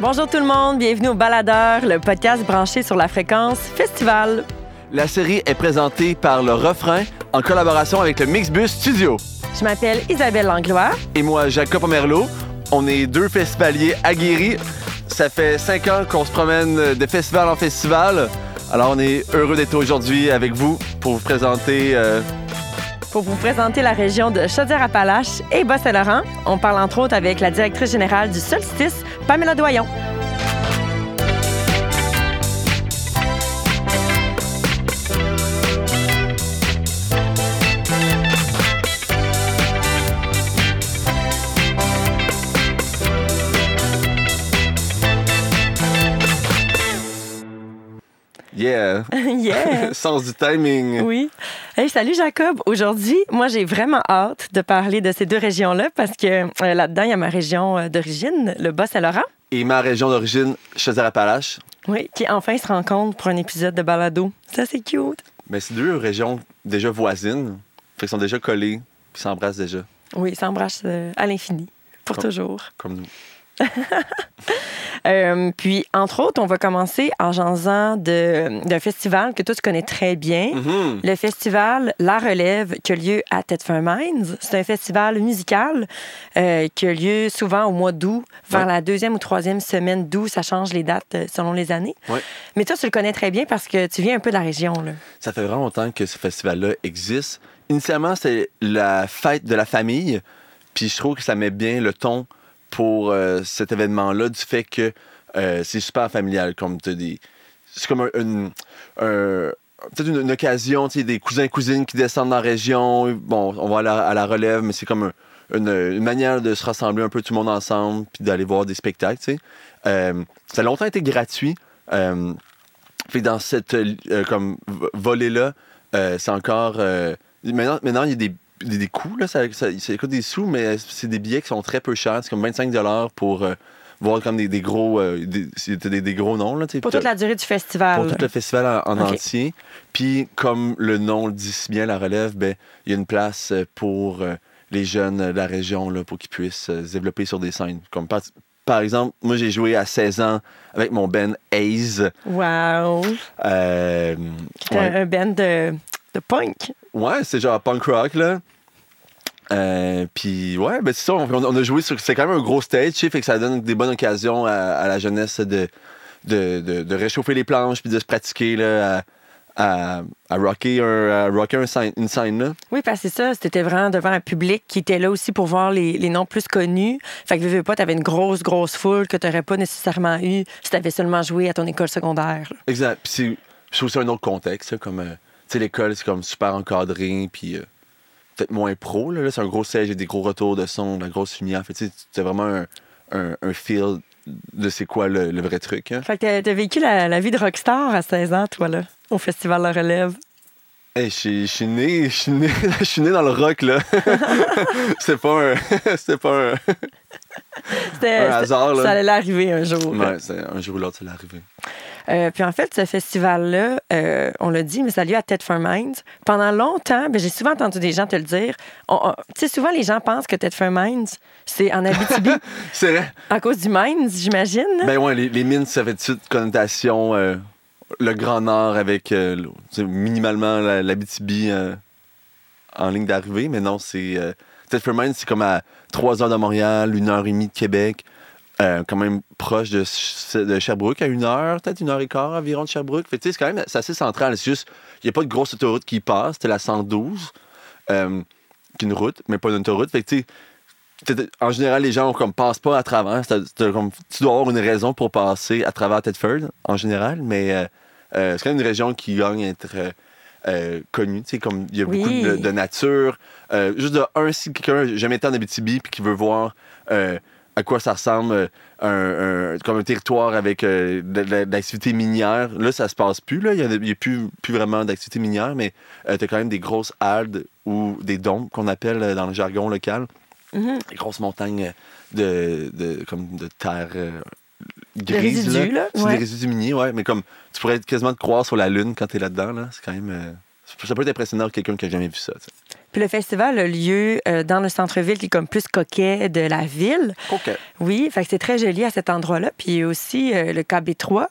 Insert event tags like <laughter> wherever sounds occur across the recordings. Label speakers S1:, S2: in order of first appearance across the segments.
S1: Bonjour tout le monde, bienvenue au Baladeur, le podcast branché sur la fréquence festival.
S2: La série est présentée par Le Refrain en collaboration avec le Mixbus Studio.
S1: Je m'appelle Isabelle Langlois.
S2: Et moi, Jacob Omerlo. On est deux festivaliers aguerris. Ça fait cinq ans qu'on se promène de festival en festival. Alors, on est heureux d'être aujourd'hui avec vous pour vous présenter. euh,
S1: Pour vous présenter la région de Chaudière-Appalaches et Bas-Saint-Laurent, on parle entre autres avec la directrice générale du Solstice, Pamela Doyon.
S2: Yeah! <laughs>
S1: yeah! <laughs>
S2: Sens du timing.
S1: Oui. Hey, salut Jacob. Aujourd'hui, moi, j'ai vraiment hâte de parler de ces deux régions-là parce que euh, là-dedans, il y a ma région euh, d'origine, le Bas-Saint-Laurent.
S2: Et ma région d'origine, Chaudière-Appalaches.
S1: Oui, qui enfin se rencontrent pour un épisode de balado. Ça, c'est cute.
S2: Mais c'est deux régions déjà voisines. Fait sont déjà collés, puis s'embrassent déjà,
S1: Oui, ça embrasse euh, à l'infini, pour
S2: Comme-
S1: toujours.
S2: comme nous. <laughs>
S1: Euh, puis, entre autres, on va commencer en jasant d'un festival que toi, tu connais très bien.
S2: Mhm.
S1: Le festival La Relève qui a lieu à Thetford Mines. C'est un festival musical euh, qui a lieu souvent au mois d'août, vers
S2: Ouais.
S1: la deuxième ou troisième semaine d'août. Ça change les dates euh, selon les années.
S2: Ouais.
S1: Mais toi, tu le connais très bien parce que tu viens un peu de la région. Là.
S2: Ça fait vraiment longtemps que ce festival-là existe. Initialement, c'est la fête de la famille. Puis je trouve que ça met bien le ton pour euh, cet événement-là du fait que euh, c'est super familial. Comme t'as des... C'est comme un, une- un- peut-être une, occasion, tu des cousins cousines qui descendent dans la région. Bon, on va à la, à la relève, mais c'est comme un- une, manière de se rassembler un peu tout le monde ensemble puis d'aller voir des spectacles. tu sais. Euh, ça a longtemps été gratuit. Euh, dans cette comme vo- volée-là, euh, c'est encore. maintenant, maintenant, il y a des, des, des coûts, là, ça, ça, ça coûte des sous, mais c'est des billets qui sont très peu chers. C'est comme 25 pour euh, voir comme des, des gros, euh, des, gros noms. Là.
S1: Pour toute la durée du festival.
S2: pour tout le festival en, entier. Puis, comme le nom le dit si bien, la relève, ben, il y a une place euh, pour euh, les jeunes de la région là, pour qu'ils puissent se développer sur des scènes. Comme par, par exemple, moi, j'ai joué à 16 ans avec mon Ben Hayes.
S1: Wow!
S2: Euh, ouais,
S1: un band de, de punk.
S2: Ouais, c'est genre punk rock, là. Euh, puis ouais, ben c'est ça, on, on a joué sur. C'est quand même un gros stage, tu sais, fait que ça donne des bonnes occasions à, à la jeunesse de, de, de, de réchauffer les planches puis de se pratiquer là, à, à, à rocker, un, rocker un une scène. Là.
S1: Oui, parce que c'est ça. C'était vraiment devant un public qui était là aussi pour voir les, les noms plus connus. Fait que, veux, pas, t'avais une grosse, grosse foule que t'aurais pas nécessairement eu si t'avais seulement joué à ton école secondaire. là.
S2: Exact. Puis c'est- je trouve que c'est un autre contexte, comme. euh, l'école, c'est comme super encadré, puis euh, peut-être moins pro. Là, c'est un gros y a des gros retours de son, de la grosse lumière. Fait, tu sais, vraiment un, un, un feel de c'est quoi le, le vrai truc. hein.
S1: Fait que t'as vécu la, la vie de rockstar à 16 ans, toi, là, au Festival La Relève?
S2: Hey, je suis- je suis né, je suis né, <laughs> je suis né dans le rock, là. <laughs> c'est pas un. <laughs> c'est pas un.
S1: C'était-
S2: Un
S1: c'était-
S2: hasard, là.
S1: Ça allait arriver un jour.
S2: Ouais, un jour ou l'autre, ça l'est arrivé.
S1: Euh, puis en fait, ce festival-là, euh, on l'a dit, mais ça a lieu à Thetford Mines. Pendant longtemps, ben, j'ai souvent entendu des gens te le dire. Tu sais, souvent, les gens pensent que Thetford Mines, c'est en Abitibi
S2: C'est vrai.
S1: à cause du Mines, j'imagine.
S2: Ben ouais, les, les mines, ça fait tout de suite connotation. euh, le Grand Nord avec euh, minimalement la, la BTB en ligne d'arrivée, mais non, c'est. Euh, c'est comme à 3 heures de Montréal, une heure et demie de Québec. euh, quand même proche de, de Sherbrooke, à une heure, peut-être une heure et quart environ de Sherbrooke. Fait c'est quand même assez central. C'est juste, il n'y a pas de grosse autoroute qui passe. C'était la 112, euh, qui est une route, mais pas une autoroute. Fait que, en général, les gens comme, passent pas à travers. Comme, tu dois avoir une raison pour passer à travers Thetford, en général, mais euh, euh, c'est quand même une région qui gagne à être euh, euh, connue. Tu sais, comme il y a
S1: Oui.
S2: beaucoup de, de nature. Euh, juste de un, si quelqu'un jamais été en Abitibi puis qui veut voir euh, à quoi ça ressemble euh, un, un- comme un territoire avec euh, de, de- de l'activité minière, là, ça se passe plus. là. Il n'y a, plus, plus vraiment d'activité minière, mais tu as quand même des grosses haldes ou des dômes qu'on appelle euh, dans le jargon local
S1: Mhm.
S2: des grosses montagnes de, de, comme de terre euh, grise.
S1: résidus, là.
S2: C'est
S1: ouais.
S2: des résidus miniers, ouais. Mais comme tu pourrais quasiment te croire sur la Lune quand t'es là-dedans, là. C'est quand même. euh, ça peut être impressionnant pour quelqu'un qui a jamais vu ça.
S1: Puis le festival a lieu euh, dans le centre-ville qui est comme plus coquet de la ville.
S2: OK.
S1: Oui, fait que c'est très joli à cet endroit-là. Puis il y a aussi euh, le KB3,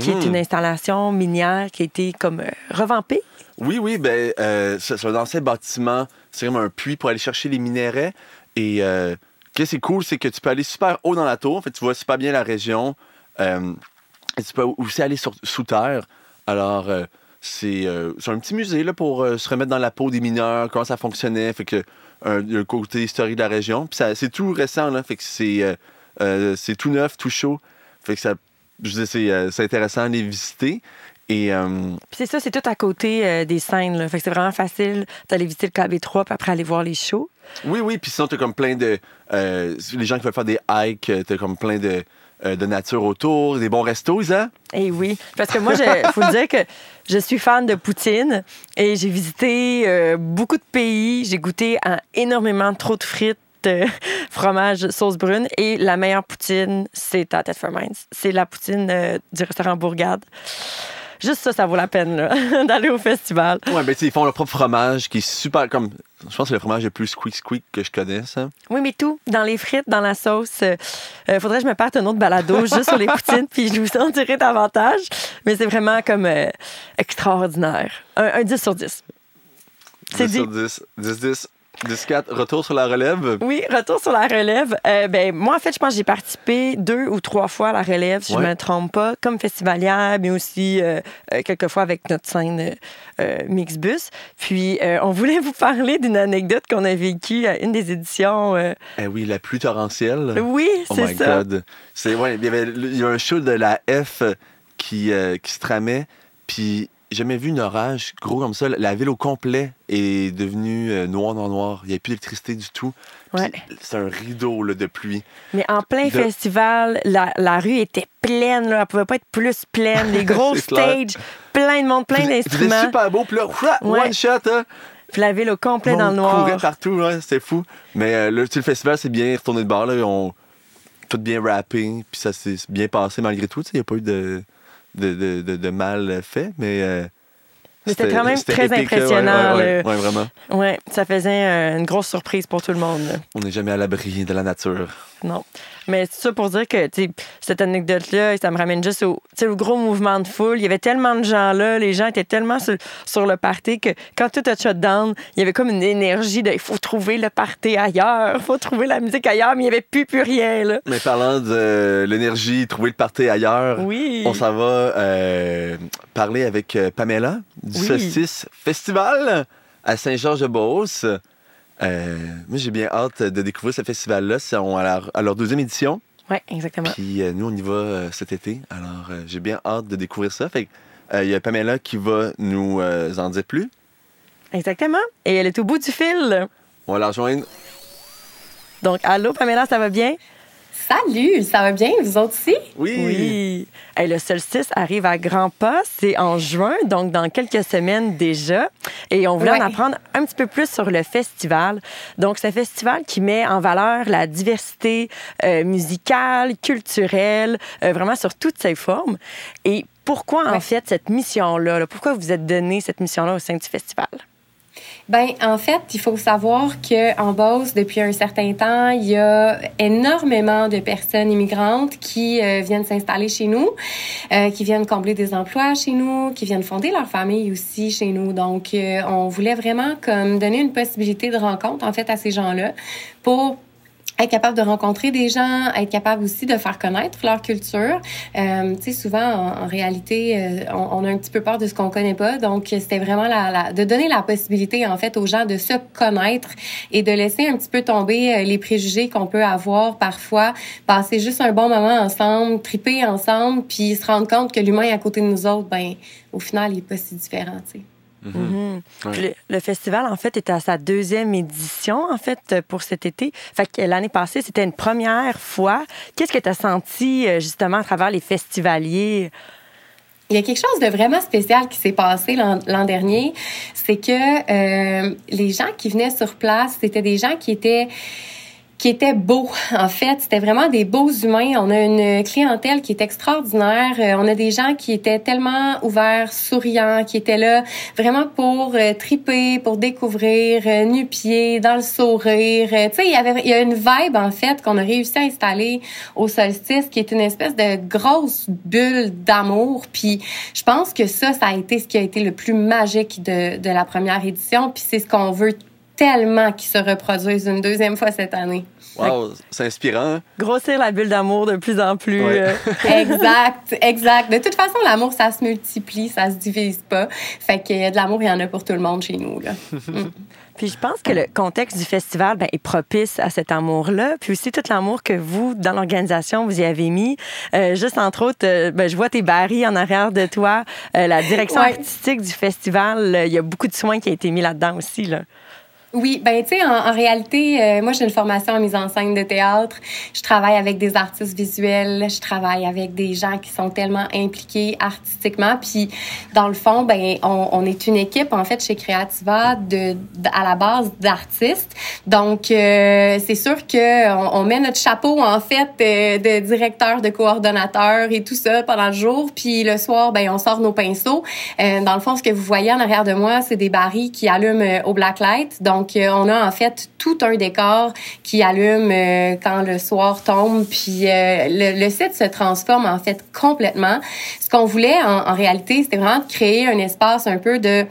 S1: qui est
S2: Mhm.
S1: une installation minière qui a été comme euh, revampée.
S2: Oui, oui, ben, euh, c'est un ancien bâtiment. C'est comme un puits pour aller chercher les minéraux. Et euh, ce qui est cool, c'est que tu peux aller super haut dans la tour. En fait, tu vois super bien la région. Euh, et tu peux aussi aller sous terre. Alors, euh, c'est euh, un petit musée là, pour euh, se remettre dans la peau des mineurs, comment ça fonctionnait. Fait que le côté historique de la région. Puis c'est tout récent, là. Fait que c'est euh, euh, tout neuf, tout chaud. Fait que ça, je c'est euh, intéressant à les visiter. Et euh,
S1: Puis c'est ça, c'est tout à côté euh, des scènes. Là. Fait que c'est vraiment facile d'aller visiter le KB3 puis après aller voir les shows.
S2: Oui, oui, puis sinon, t'as comme plein de. euh, les gens qui veulent faire des hikes, euh, t'as comme plein de, euh, de nature autour, des bons restos, Isa.
S1: Et oui, parce que moi, il faut dire que je suis fan de poutine et j'ai visité beaucoup de pays. J'ai goûté à énormément trop de frites. fromage, sauce brune. Et la meilleure poutine, c'est à Mines. C'est la poutine du restaurant Bourgade. Juste ça, ça vaut la peine <laughs> d'aller au festival.
S2: Ouais, ben, ils font leur propre fromage qui est super comme. Je pense que c'est le fromage le plus squeak squeak que je connaisse. hein.
S1: Oui, mais tout, dans les frites, dans la sauce. euh, euh, faudrait que je me parte un autre balado <laughs> juste sur les poutines, puis je vous en dirai davantage. Mais c'est vraiment comme euh, extraordinaire. Un, un 10 sur 10. C'est
S2: 10
S1: dit.
S2: sur 10. 10, 10. 10, 4. Retour sur la relève.
S1: Oui, retour sur la relève. Euh, ben, moi, en fait, je pense que j'ai participé deux ou trois fois à la relève, si je ne me trompe pas, comme festivalière, mais aussi euh, euh, quelques fois avec notre scène euh, Mixbus. Puis, on voulait vous parler d'une anecdote qu'on a vécue à une des éditions.
S2: Eh oui, la pluie torrentielle.
S1: Oui,
S2: Oh
S1: c'est
S2: my
S1: ça.
S2: God. C'est, ouais, il y avait il y a un show de la F qui, qui se tramait, puis jamais vu un orage gros comme ça. La ville au complet est devenue euh, noir, noir, noir. Il n'y a plus d'électricité du tout.
S1: Ouais.
S2: C'est un rideau là, de pluie.
S1: Mais en plein
S2: De-
S1: festival, la, la rue était pleine. Là. Elle pouvait pas être plus pleine. Les <laughs> gros stages, plein de monde, plein
S2: Puis C'était
S1: d'instruments.
S2: super beau, puis là,
S1: Ouais.
S2: one shot, hein?
S1: Puis la ville au complet dans le noir.
S2: courait partout, ouais, c'était fou. Mais euh, le festival, c'est bien retourné de bord. Là, ont tout bien rappé, puis ça s'est bien passé malgré tout. Il n'y a pas eu de, de, de, de- de mal fait, mais. euh,
S1: c'était quand même très
S2: épique,
S1: impressionnant,
S2: Ouais, ouais, vraiment.
S1: Ouais, ça faisait euh, une grosse surprise pour tout le monde.
S2: On n'est jamais à l'abri de la nature.
S1: Non. Mais c'est ça pour dire que cette anecdote-là, ça me ramène juste au, au gros mouvement de foule. Il y avait tellement de gens là, les gens étaient tellement sur, sur le party que quand tout a shut down, il y avait comme une énergie de il faut trouver le party ailleurs, il faut trouver la musique ailleurs, mais il n'y avait plus, plus rien. Là.
S2: Mais parlant de euh, l'énergie, trouver le party ailleurs,
S1: Oui.
S2: on s'en va euh, parler avec euh, Pamela du
S1: Oui.
S2: Saucisse Festival à Saint-Georges-de-Beauce. Euh, moi, j'ai bien hâte de découvrir ce festival-là. C'est à, leur- deuxième édition.
S1: Oui, exactement.
S2: Puis euh, nous, on y va euh, cet été. Alors, j'ai bien hâte de découvrir ça. Fait il y a Pamela qui va nous en dire plus.
S1: Exactement. Et elle est au bout du fil.
S2: On va la rejoindre.
S1: Donc, allô, Pamela, ça va bien?
S3: Salut, ça va bien, vous autres aussi?
S2: Oui.
S1: Oui. Hey, le solstice arrive à grands pas. C'est en juin, donc dans quelques semaines déjà. Et on voulait
S3: Ouais.
S1: en apprendre un petit peu plus sur le festival. Donc, c'est un festival qui met en valeur la diversité euh, musicale, culturelle, euh, vraiment sur toutes ses formes. Et pourquoi, en fait, cette mission-là? là? Pourquoi vous êtes donné cette mission-là au sein du festival?
S3: Ben, en fait, il faut savoir qu'en Beauce, depuis un certain temps, il y a énormément de personnes immigrantes qui euh, viennent s'installer chez nous, euh, qui viennent combler des emplois chez nous, qui viennent fonder leur famille aussi chez nous. Donc, euh, on voulait vraiment comme donner une possibilité de rencontre, en fait, à ces gens-là pour être capable de rencontrer des gens, être capable aussi de faire connaître leur culture. Euh, tu sais, souvent, en, réalité, euh, on, on a un petit peu peur de ce qu'on connaît pas. Donc, c'était vraiment la, la- de donner la possibilité, en fait, aux gens de se connaître et de laisser un petit peu tomber euh, les préjugés qu'on peut avoir parfois, passer juste un bon moment ensemble, triper ensemble, puis se rendre compte que l'humain à côté de nous autres, ben, au final, il est pas si différent, tu sais.
S1: Mhm.
S2: Ouais.
S1: Puis Le, le festival, en fait, est à sa deuxième édition, en fait, pour cet été. Fait que l'année passée, c'était une première fois. Qu'est-ce que tu as senti, euh, justement, à travers les festivaliers?
S3: Il y a quelque chose de vraiment spécial qui s'est passé l'an l'an dernier, c'est que euh, les gens qui venaient sur place, c'était des gens qui étaient qui était beau. <laughs> En fait, c'était vraiment des beaux humains. On a une clientèle qui est extraordinaire. Euh, on a des gens qui étaient tellement ouverts, souriants, qui étaient là vraiment pour euh, triper, pour découvrir, euh, nu-pied, dans le sourire. tu sais, il y avait il y a une vibe en fait qu'on a réussi à installer au solstice qui est une espèce de grosse bulle d'amour. Puis je pense que ça, ça a été ce qui a été le plus magique de, de la première édition. Puis c'est ce qu'on veut tellement qu'ils se reproduisent une deuxième fois cette année.
S2: Wow, c'est inspirant.
S1: Grossir la bulle d'amour de plus en plus.
S3: Euh. <laughs> exact, exact. De toute façon, l'amour, ça se multiplie, ça se divise pas. Fait que de l'amour, il y en a pour tout le monde chez nous. Là. <laughs>
S1: Mm. Puis je pense que le contexte du festival ben, est propice à cet amour-là. Puis aussi tout l'amour que vous, dans l'organisation, vous y avez mis. Euh, juste entre autres, euh, ben, je vois tes barils en arrière de toi. la direction artistique du festival, il y a beaucoup de soins qui ont été mis là-dedans aussi. Là.
S3: Oui, ben tu sais, en, réalité, euh, moi j'ai une formation en mise en scène de théâtre. Je travaille avec des artistes visuels, je travaille avec des gens qui sont tellement impliqués artistiquement. Puis dans le fond, ben on, on est une équipe en fait chez Creativa de, à la base d'artistes. Donc euh, c'est sûr que on, met notre chapeau en fait de, de, directeur, de coordonnateur et tout ça pendant le jour. Puis le soir, ben on sort nos pinceaux. Euh, dans le fond, ce que vous voyez en arrière de moi, c'est des barils qui allument au blacklight. Donc donc, euh, on a en fait tout un décor qui allume euh, quand le soir tombe, puis euh, le, site se transforme en fait complètement. Ce qu'on voulait en, réalité, c'était vraiment de créer un espace un peu de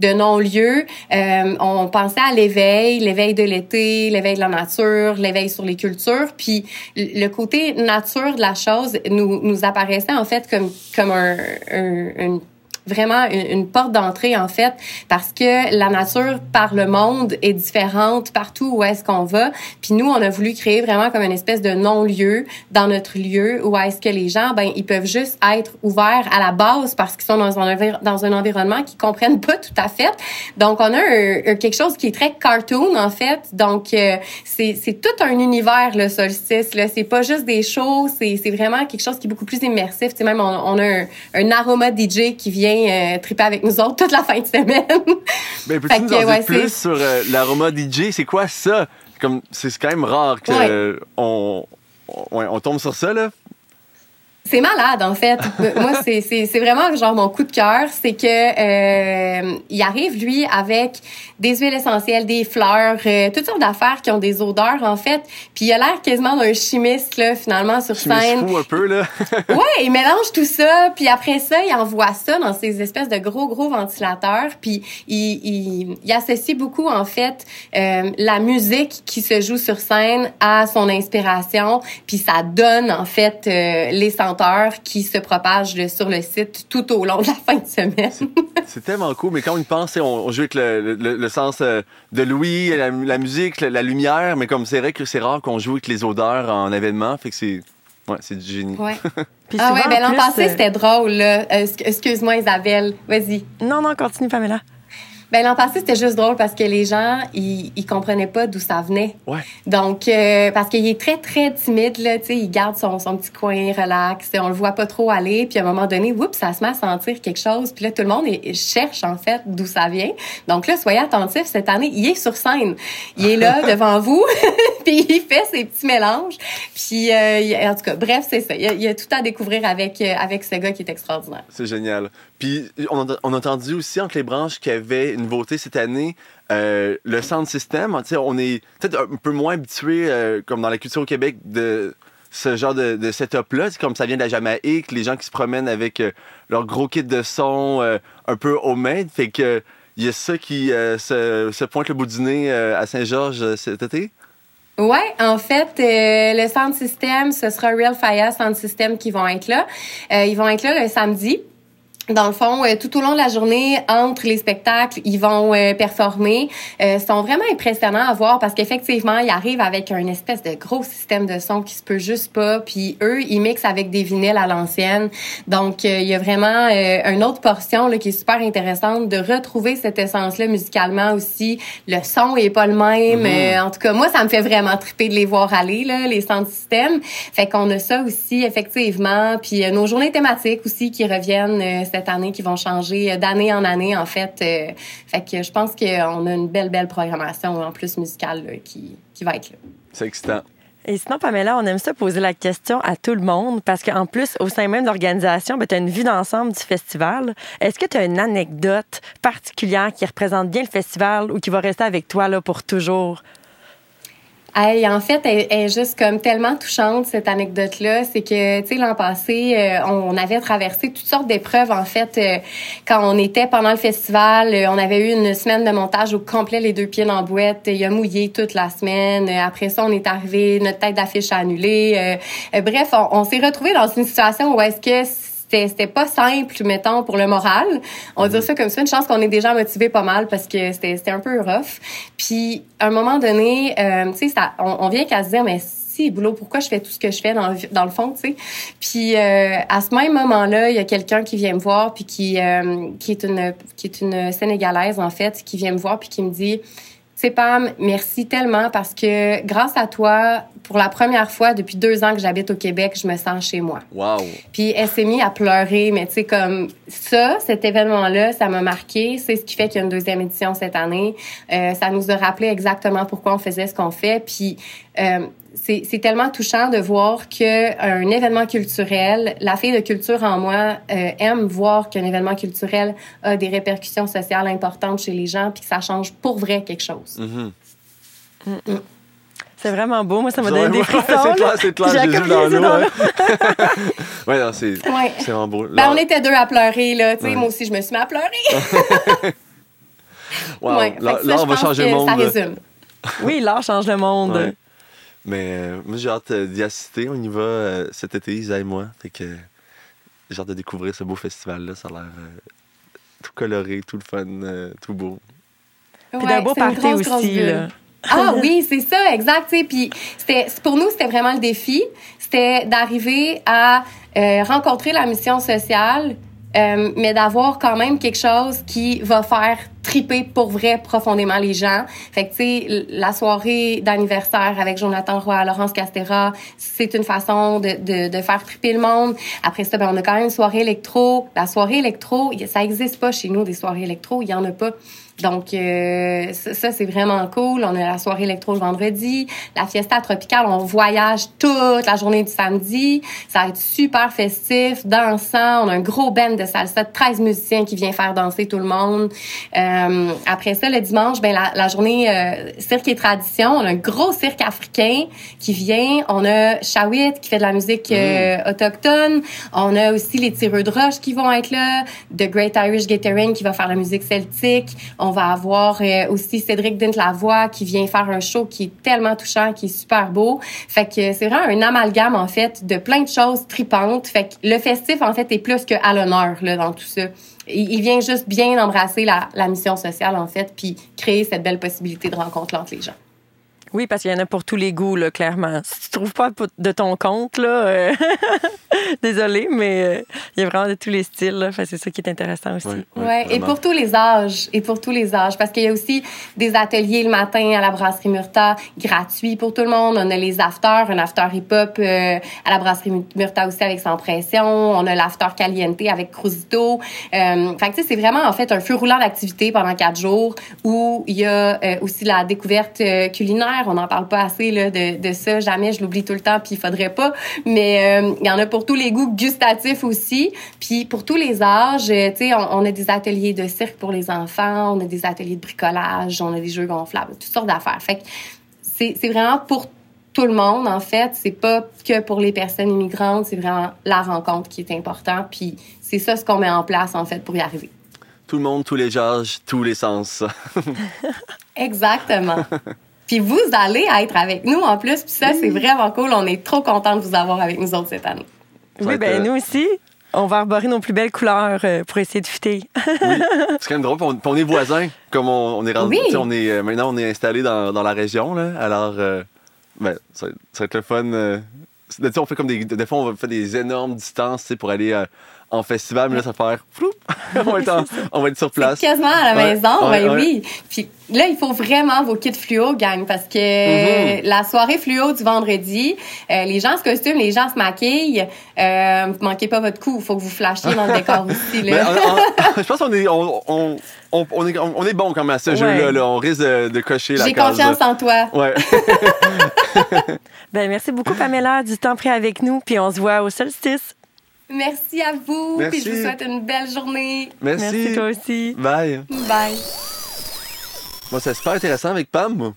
S3: de non-lieu. on pensait à l'éveil, l'éveil de l'été, l'éveil de la nature, l'éveil sur les cultures. Puis le côté nature de la chose nous, nous apparaissait en fait comme, comme un, un, vraiment une, porte d'entrée en fait parce que la nature par le monde est différente partout où est-ce qu'on va. Puis nous on a voulu créer vraiment comme une espèce de non-lieu dans notre lieu où est-ce que les gens ben ils peuvent juste être ouverts à la base parce qu'ils sont dans un dans un environnement qu'ils comprennent pas tout à fait. Donc on a quelque chose qui est très cartoon en fait. Donc euh, c'est tout un univers le solstice là, c'est pas juste des shows, c'est c'est vraiment quelque chose qui est beaucoup plus immersif. Tu sais même on, on a un, un aroma DJ qui vient euh, triper avec nous autres toute la fin de semaine. <laughs>
S2: Ben, peux-tu nous en dire plus sur euh, l'aroma DJ? C'est quoi ça? Comme, c'est quand même rare qu'on on, on, tombe sur ça, là.
S3: C'est malade, en fait. <laughs> Moi, c'est vraiment genre mon coup de cœur. C'est que euh, il arrive, lui, avec des huiles essentielles, des fleurs, euh, toutes sortes d'affaires qui ont des odeurs, en fait. Puis il a l'air quasiment d'un chimiste, là, finalement, sur scène.
S2: fou un peu, là. <laughs>
S3: ouais, il mélange tout ça. Puis après ça, il envoie ça dans ces espèces de gros, gros ventilateurs. Puis il, il, il associe beaucoup, en fait, euh, la musique qui se joue sur scène à son inspiration. Puis ça donne, en fait, euh, qui se propagent sur le site tout au long de la fin de semaine.
S2: C'est tellement cool, mais quand on y pense, on, joue avec le, sens euh, de Louis, la, musique, la, lumière, mais comme c'est vrai que c'est rare qu'on joue avec les odeurs en événement, fait que c'est Ouais, c'est du génie.
S3: Ouais. <laughs> ah ouais, ben l'an passé, euh, c'était drôle. Là. Excuse-moi, Isabelle. Vas-y.
S1: Non, non, continue, Pamela.
S3: Ben l'an passé, c'était juste drôle parce que les gens, ils, ils comprenaient pas d'où ça venait.
S2: Ouais.
S3: Donc, euh, parce qu'il est très, très timide, là, tu sais, il garde son, son petit coin relax, on le voit pas trop aller, puis à un moment donné, oups, ça se met à sentir quelque chose, puis là, tout le monde cherche, en fait, d'où ça vient. Donc là, soyez attentifs, cette année, il est sur scène. Il est là, <laughs> devant vous, <laughs> puis il fait ses petits mélanges. Puis, euh, en tout cas, bref, c'est ça. Il y, a, il y, a, tout à découvrir avec, euh, avec ce gars qui est extraordinaire.
S2: C'est génial. Puis, on a, entendu aussi entre les branches qu'il y avait nouveauté cette année, euh, le sound system. On est peut-être un peu moins habitué, euh, comme dans la culture au Québec, de ce genre de, setup-là. Comme ça vient de la Jamaïque, les gens qui se promènent avec euh, leur gros kit de son un peu homemade. Fait que il y a ça qui se, pointe le bout du nez à Saint-Georges cet été?
S3: Oui, en fait, le sound system, ce sera Real Fire Sound System qui vont être là. ils vont être là le samedi dans le fond, euh, tout au long de la journée, entre les spectacles, ils vont euh, performer. Euh, sont vraiment impressionnants à voir parce qu'effectivement, ils arrivent avec un espèce de gros système de son qui se peut juste pas. Puis eux, ils mixent avec des vinyles à l'ancienne. Donc, il y a vraiment une autre portion là, qui est super intéressante de retrouver cette essence-là musicalement aussi. Le son est pas le même. Mm-hmm. en tout cas, moi, ça me fait vraiment triper de les voir aller, là, les centres systèmes. Fait qu'on a ça aussi, effectivement. Puis nos journées thématiques aussi qui reviennent cette année qui vont changer d'année en année, en fait. Euh, fait que je pense qu'on a une belle, belle programmation en plus musicale qui, qui va être là.
S2: C'est excitant.
S1: Et sinon, Pamela, on aime ça poser la question à tout le monde parce qu'en plus, au sein même de l'organisation, ben, tu as une vue d'ensemble du festival. Est-ce que tu as une anecdote particulière qui représente bien le festival ou qui va rester avec toi là, pour toujours?
S3: En fait, elle, est juste comme tellement touchante, cette anecdote-là. C'est que, tu sais, l'an passé, euh, on avait traversé toutes sortes d'épreuves, en fait, euh, quand on était pendant le festival. Euh, on avait eu une semaine de montage au complet, les deux pieds dans la boîte. Il a mouillé toute la semaine. Après ça, on est arrivé, notre tête d'affiche a annulé. bref, on s'est retrouvé dans une situation où est-ce que c'était pas simple, mettons, pour le moral. On va dire ça comme ça. Une chance qu'on est déjà motivé pas mal parce que c'était un peu rough. Puis, à un moment donné, euh, tu sais, on, on vient qu'à se dire, mais si, boulot, pourquoi je fais tout ce que je fais dans, dans le fond, tu sais? Puis euh, à ce même moment-là, il y a quelqu'un qui vient me voir puis qui euh, qui est une qui est une sénégalaise en fait, qui vient me voir puis qui me dit c'est Pam, merci tellement parce que grâce à toi, pour la première fois depuis deux ans que j'habite au Québec, je me sens chez moi.
S2: Wow.
S3: Puis elle s'est mise à pleurer, mais tu sais, comme ça, cet événement-là, ça m'a marqué. C'est ce qui fait qu'il y a une deuxième édition cette année. Euh, ça nous a rappelé exactement pourquoi on faisait ce qu'on fait. Puis euh, c'est tellement touchant de voir qu'un événement culturel, la fille de culture en moi euh, aime voir qu'un événement culturel a des répercussions sociales importantes chez les gens, puis que ça change pour vrai quelque chose.
S2: Mm-hmm.
S1: Mm, mm. C'est vraiment beau. Moi, ça m'a donné des frissons.
S2: c'est clair, c'est Jésus dans nous. Hein. <laughs> ouais, non, c'est vraiment beau.
S3: Ben, on était deux à pleurer, là. Tu sais, moi aussi, je me suis mis à pleurer. <laughs>
S2: wow. là, on va changer le monde. Ça résume.
S1: oui, l'art change le monde.
S2: Mais euh, moi, j'ai hâte euh, d'y assister. On y va euh, cet été, Isa et moi. Fait que j'ai hâte de découvrir ce beau festival-là. Ça a l'air tout coloré, tout le fun, tout beau.
S1: Puis d'un beau party aussi, là.
S3: Ah <laughs> oui, c'est ça, exact. Puis pour nous, c'était vraiment le défi. C'était d'arriver à rencontrer la mission sociale, euh, mais d'avoir quand même quelque chose qui va faire triper pour vrai profondément les gens. Fait que, tu sais, la soirée d'anniversaire avec Jonathan Roy, Laurence Castera, c'est une façon de, de, de, faire triper le monde. Après ça, ben, on a quand même une soirée électro. La soirée électro, ça existe pas chez nous, des soirées électro. Il y en a pas. Donc, euh, ça, c'est vraiment cool. On a la soirée électro le vendredi, la fiesta tropicale, on voyage toute la journée du samedi. Ça va être super festif, dansant. On a un gros band de salsa, 13 musiciens qui viennent faire danser tout le monde. Euh, après ça, le dimanche, ben la, la journée euh, cirque et tradition. On a un gros cirque africain qui vient. On a Shawit qui fait de la musique euh, mm. autochtone. On a aussi les tireux de roche qui vont être là. The Great Irish Gathering qui va faire la musique celtique. On va avoir euh, aussi Cédric Dint-Lavoie qui vient faire un show qui est tellement touchant, qui est super beau. Fait que c'est vraiment un amalgame, en fait, de plein de choses tripantes. Fait que le festif, en fait, est plus que à l'honneur, là, dans tout ça. Il vient juste bien embrasser la, mission sociale, en fait, puis créer cette belle possibilité de rencontre entre les gens.
S1: Oui, parce qu'il y en a pour tous les goûts, là, clairement. Si tu trouves pas de ton compte, là, euh, <laughs> désolé, mais euh, il y a vraiment de tous les styles. c'est ça qui est intéressant aussi.
S3: Oui, ouais, et pour tous les âges. Et pour tous les âges. Parce qu'il y a aussi des ateliers le matin à la brasserie Murta, gratuits pour tout le monde. On a les afters, un after hip-hop euh, à la brasserie Murta aussi avec Sans Pression. On a l'after Caliente avec Cruzito. fait que, tu sais, c'est vraiment, en fait, un feu roulant d'activité pendant quatre jours où il y a aussi la découverte culinaire on n'en parle pas assez là, de, de ça. Jamais, je l'oublie tout le temps, puis il faudrait pas. Mais euh, il y en a pour tous les goûts gustatifs aussi. Puis pour tous les âges, euh, tu sais, on, a des ateliers de cirque pour les enfants, on a des ateliers de bricolage, on a des jeux gonflables, toutes sortes d'affaires. Fait que c'est vraiment pour tout le monde, en fait. C'est pas que pour les personnes immigrantes, c'est vraiment la rencontre qui est important. Puis c'est ça ce qu'on met en place, en fait, pour y arriver.
S2: Tout le monde, tous les âges, tous les sens.
S3: Exactement. <laughs> Puis vous allez être avec nous en plus. Puis ça, c'est vraiment cool. On est trop content de vous avoir avec nous autres cette année.
S1: Oui, bien, nous aussi. On va arborer nos plus belles couleurs euh, pour essayer de fitter.
S2: oui. <laughs> C'est quand même drôle. On, on est voisins. Comme on, est rendu. On est, euh, maintenant, on est installé dans, dans, la région. Là. Alors, euh, ben, ça, ça, va être le fun. on fait comme des, des fois, on fait des énormes distances pour aller en festival, mais là, ça va faire floup. <laughs> on, va être en- on va être sur place.
S3: Quasiment à la maison,
S2: ouais,
S3: ben
S2: ouais.
S3: oui. Puis là, il faut vraiment vos kits fluo, gang, parce que
S2: Mhm.
S3: la soirée fluo du vendredi, euh, les gens se costument, les gens se maquillent. Euh, vous manquez pas votre coup, il faut que vous flashiez dans le décor <laughs> aussi.
S2: Mais
S3: Là. <laughs>
S2: je pense qu'on est, on, on, on, on est, on est bon quand même à ce
S1: Ouais.
S2: jeu-là. là. On risque de, de cocher la
S3: J'ai confiance en toi.
S2: Ouais.
S1: Ben, merci beaucoup, Pamela, du temps pris avec nous. Puis on se voit au solstice.
S3: Merci à vous,
S2: Merci.
S3: puis je vous souhaite une belle journée.
S2: Merci.
S1: Merci, toi aussi.
S2: Bye.
S3: Bye.
S2: Moi, c'est super intéressant avec Pam. moi.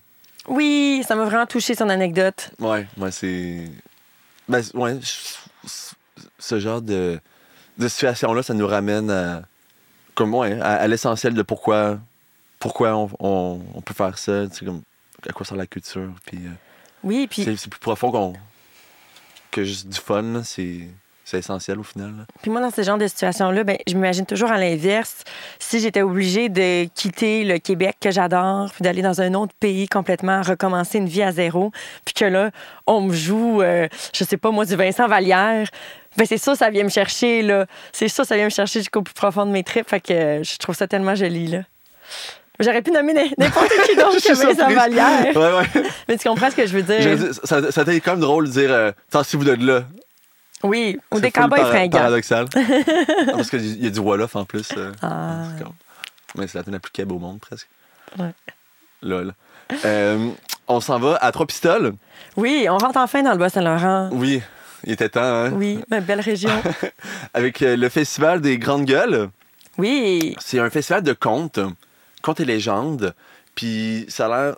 S1: Oui, ça m'a vraiment touché son anecdote.
S2: Ouais, moi, c'est. Ben, ouais, ce genre de, de situation-là, ça nous ramène à, comme, ouais, à, à l'essentiel de pourquoi, pourquoi on, on- on peut faire ça, tu sais, comme, à quoi sert la culture. Puis, euh,
S1: Oui, puis,
S2: c'est c'est plus profond qu'on, que juste du fun, là, c'est c'est essentiel au final. là.
S1: puis moi, dans ce genre de situation-là, ben, je m'imagine toujours à l'inverse. Si j'étais obligée de quitter le Québec que j'adore, puis d'aller dans un autre pays complètement, recommencer une vie à zéro, puis que là, on me joue, euh, je sais pas, moi, du Vincent Vallière, ben c'est ça, ça vient me chercher, là. C'est ça, ça vient me chercher jusqu'au plus profond de mes tripes. Fait que euh, je trouve ça tellement joli, là. J'aurais pu nommer n'importe qui <laughs> d'autre
S2: Je
S1: que Vincent. Vallière.
S2: Ouais, ouais.
S1: Mais tu comprends ce que je veux dire?
S2: Dit- ça, ça a été quand même drôle de dire euh, Tassez-vous de là.
S1: Oui, ou des cowboys
S2: para-
S1: fringants.
S2: Paradoxal. <laughs> Ah, parce qu'il y a du Wolof en plus. euh.
S1: Ah.
S2: Mais c'est la tune la plus keb au monde, presque.
S1: Ouais.
S2: Lol. Euh, on s'en va à Trois Pistoles.
S1: Oui, on rentre enfin dans le Bas-Saint-Laurent.
S2: Oui, il était temps, hein?
S1: Oui, ma belle région. <laughs>
S2: Avec euh, le Festival des Grandes Gueules.
S1: Oui,
S2: C'est un festival de contes, contes et légendes. Puis ça a l'air.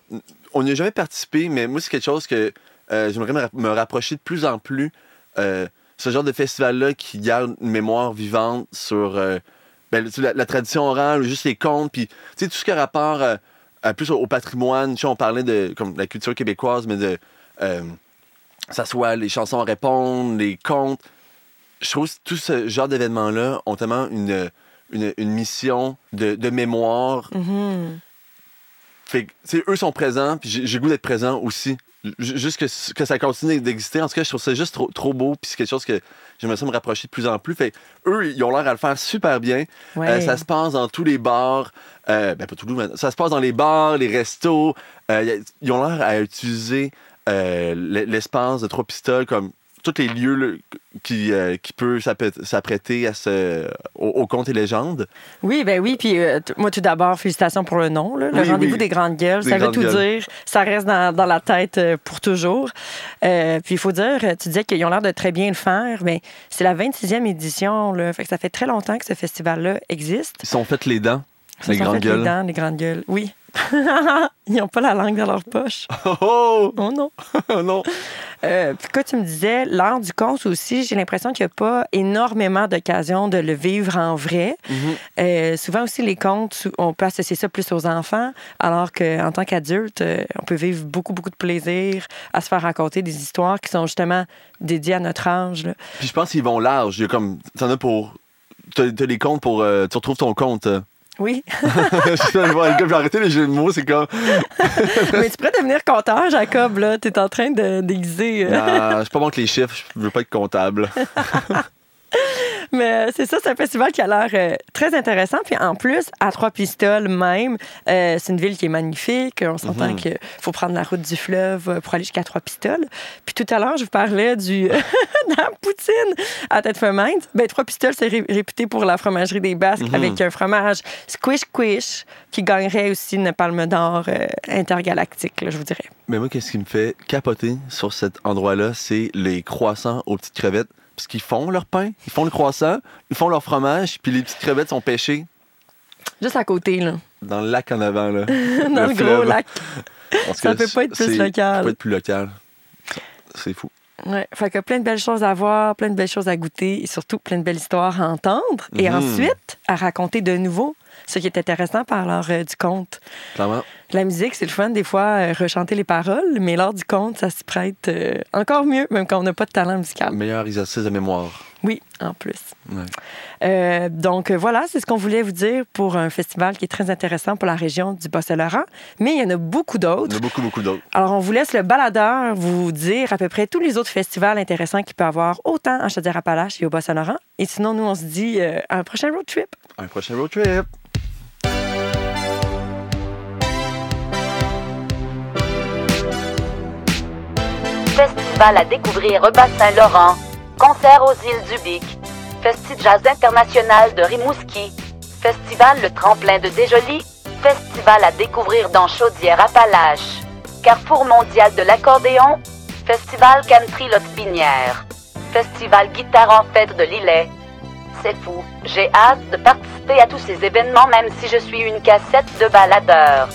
S2: On n'y a jamais participé, mais moi, c'est quelque chose que euh, j'aimerais me, rap- me rapprocher de plus en plus. euh, ce genre de festival-là qui garde une mémoire vivante sur euh, ben, la, la tradition orale, juste les contes, puis tout ce qui a rapport euh, à plus au, patrimoine. On parlait de comme, la culture québécoise, mais de. euh, ça soit les chansons à répondre, les contes. Je trouve que tout ce genre d'événements-là ont tellement une, une, une mission de, de mémoire.
S1: Mhm.
S2: Fait que, eux sont présents, puis j'ai le goût d'être présent aussi. Juste que, que ça continue d'exister. En tout cas, je trouve ça juste trop, trop beau, puis c'est quelque chose que j'aimerais ça me rapprocher de plus en plus. Fait eux, ils ont l'air à le faire super bien.
S1: Ouais.
S2: Euh, ça se passe dans tous les bars. Euh, ben, pas tous, mais ça se passe dans les bars, les restos. Euh, ils ont l'air à utiliser l'espace de Trois Pistoles comme tous les lieux là, qui, euh, qui peuvent s'apprêter à ce, au, au contes et légendes.
S1: Oui, ben oui. Puis euh, moi, tout d'abord, félicitations pour le nom. là, le
S2: Oui,
S1: rendez-vous
S2: oui.
S1: des grandes gueules.
S2: Des
S1: ça veut tout
S2: gueules.
S1: dire. Ça reste dans, dans la tête euh, pour toujours. Euh, puis il faut dire, tu disais qu'ils ont l'air de très bien le faire, mais c'est la 26e édition. Là, fait que ça fait très longtemps que ce festival-là existe.
S2: Ils sont fait les dents,
S1: Ils
S2: les
S1: sont
S2: grandes
S1: fait les
S2: gueules.
S1: dents, les grandes gueules. Oui. <laughs> Ils n'ont pas la langue dans leur poche.
S2: Oh, <laughs> oh!
S1: Oh non. <laughs>
S2: Oh non!
S1: Euh, puis quand tu me disais, l'art du conte aussi, j'ai l'impression qu'il n'y a pas énormément d'occasions de le vivre en vrai.
S2: Mhm.
S1: Euh, souvent aussi, les contes, on peut associer ça plus aux enfants, alors qu'en tant qu'adulte, euh, on peut vivre beaucoup, beaucoup de plaisir à se faire raconter des histoires qui sont justement dédiées à notre âge. là.
S2: Puis je pense qu'ils vont large. Il y a comme. T'en as pour. T'as t'as les comptes pour. euh, tu retrouves ton compte.
S1: Oui, <laughs>
S2: J'ai arrêté les jeux de mots, c'est comme. <laughs>
S1: mais tu pourrais devenir conteur, Jacob. là. Tu es en train de déguiser. euh,
S2: Non, je suis pas bon les chiffres, je veux pas être comptable. <laughs>
S1: Mais euh, c'est ça, c'est un festival qui a l'air euh, très intéressant. Puis en plus, à Trois-Pistoles même, euh, c'est une ville qui est magnifique. On s'entend
S2: Mhm.
S1: qu'il faut prendre la route du fleuve pour aller jusqu'à Trois-Pistoles. Puis tout à l'heure, je vous parlais du, <laughs> de la poutine à tête fermente. Ben, Trois-Pistoles, c'est ré- réputé pour la fromagerie des Basques
S2: Mhm.
S1: avec un fromage squish squish qui gagnerait aussi une palme d'or euh, intergalactique, là, je vous dirais.
S2: Mais moi, qu'est-ce qui me fait capoter sur cet endroit-là, c'est les croissants aux petites crevettes. Parce qu'ils font leur pain, ils font le croissant, ils font leur fromage, puis les petites crevettes sont pêchées
S1: Juste à côté, là,
S2: dans le lac en avant. Là. <laughs>
S1: dans le, gros lac. Ça peut pas être plus local.
S2: Ça peut pas être plus local. C'est fou.
S1: Ouais, fait que plein de belles choses à voir, plein de belles choses à goûter et surtout plein de belles histoires à entendre et
S2: Mhm.
S1: ensuite à raconter de nouveau, ce qui est intéressant par l'art euh, du conte.
S2: Clairement.
S1: La musique, c'est le fun des fois, euh, rechanter les paroles, mais l'art du conte, ça s'y prête euh, encore mieux, même quand on n'a pas de talent musical.
S2: Meilleur exercice de mémoire.
S1: Oui, en plus.
S2: Ouais.
S1: Euh, donc euh, voilà, c'est ce qu'on voulait vous dire pour un festival qui est très intéressant pour la région du Bas-Saint-Laurent. Mais il y en a beaucoup
S2: Il y en
S1: d'autres.
S2: a beaucoup, beaucoup d'autres.
S1: Alors on vous laisse le baladeur vous dire à peu près tous les autres festivals intéressants qu'il peut avoir, autant en Chaudière-Appalaches et au Bas-Saint-Laurent. Et sinon, nous, on se dit à un prochain road trip.
S2: Un prochain road trip.
S4: Festival à découvrir au Bas-Saint-Laurent. Concert aux îles du Bic. Festi Jazz International de Rimouski. Festival Le Tremplin de Déjoli. Festival à découvrir dans Chaudière-Appalaches. Carrefour mondial de l'accordéon. Festival Country Lotte-Pinière. Festival Guitare en fête de Lillet. C'est fou. J'ai hâte de participer à tous ces événements même si je suis une cassette de baladeur.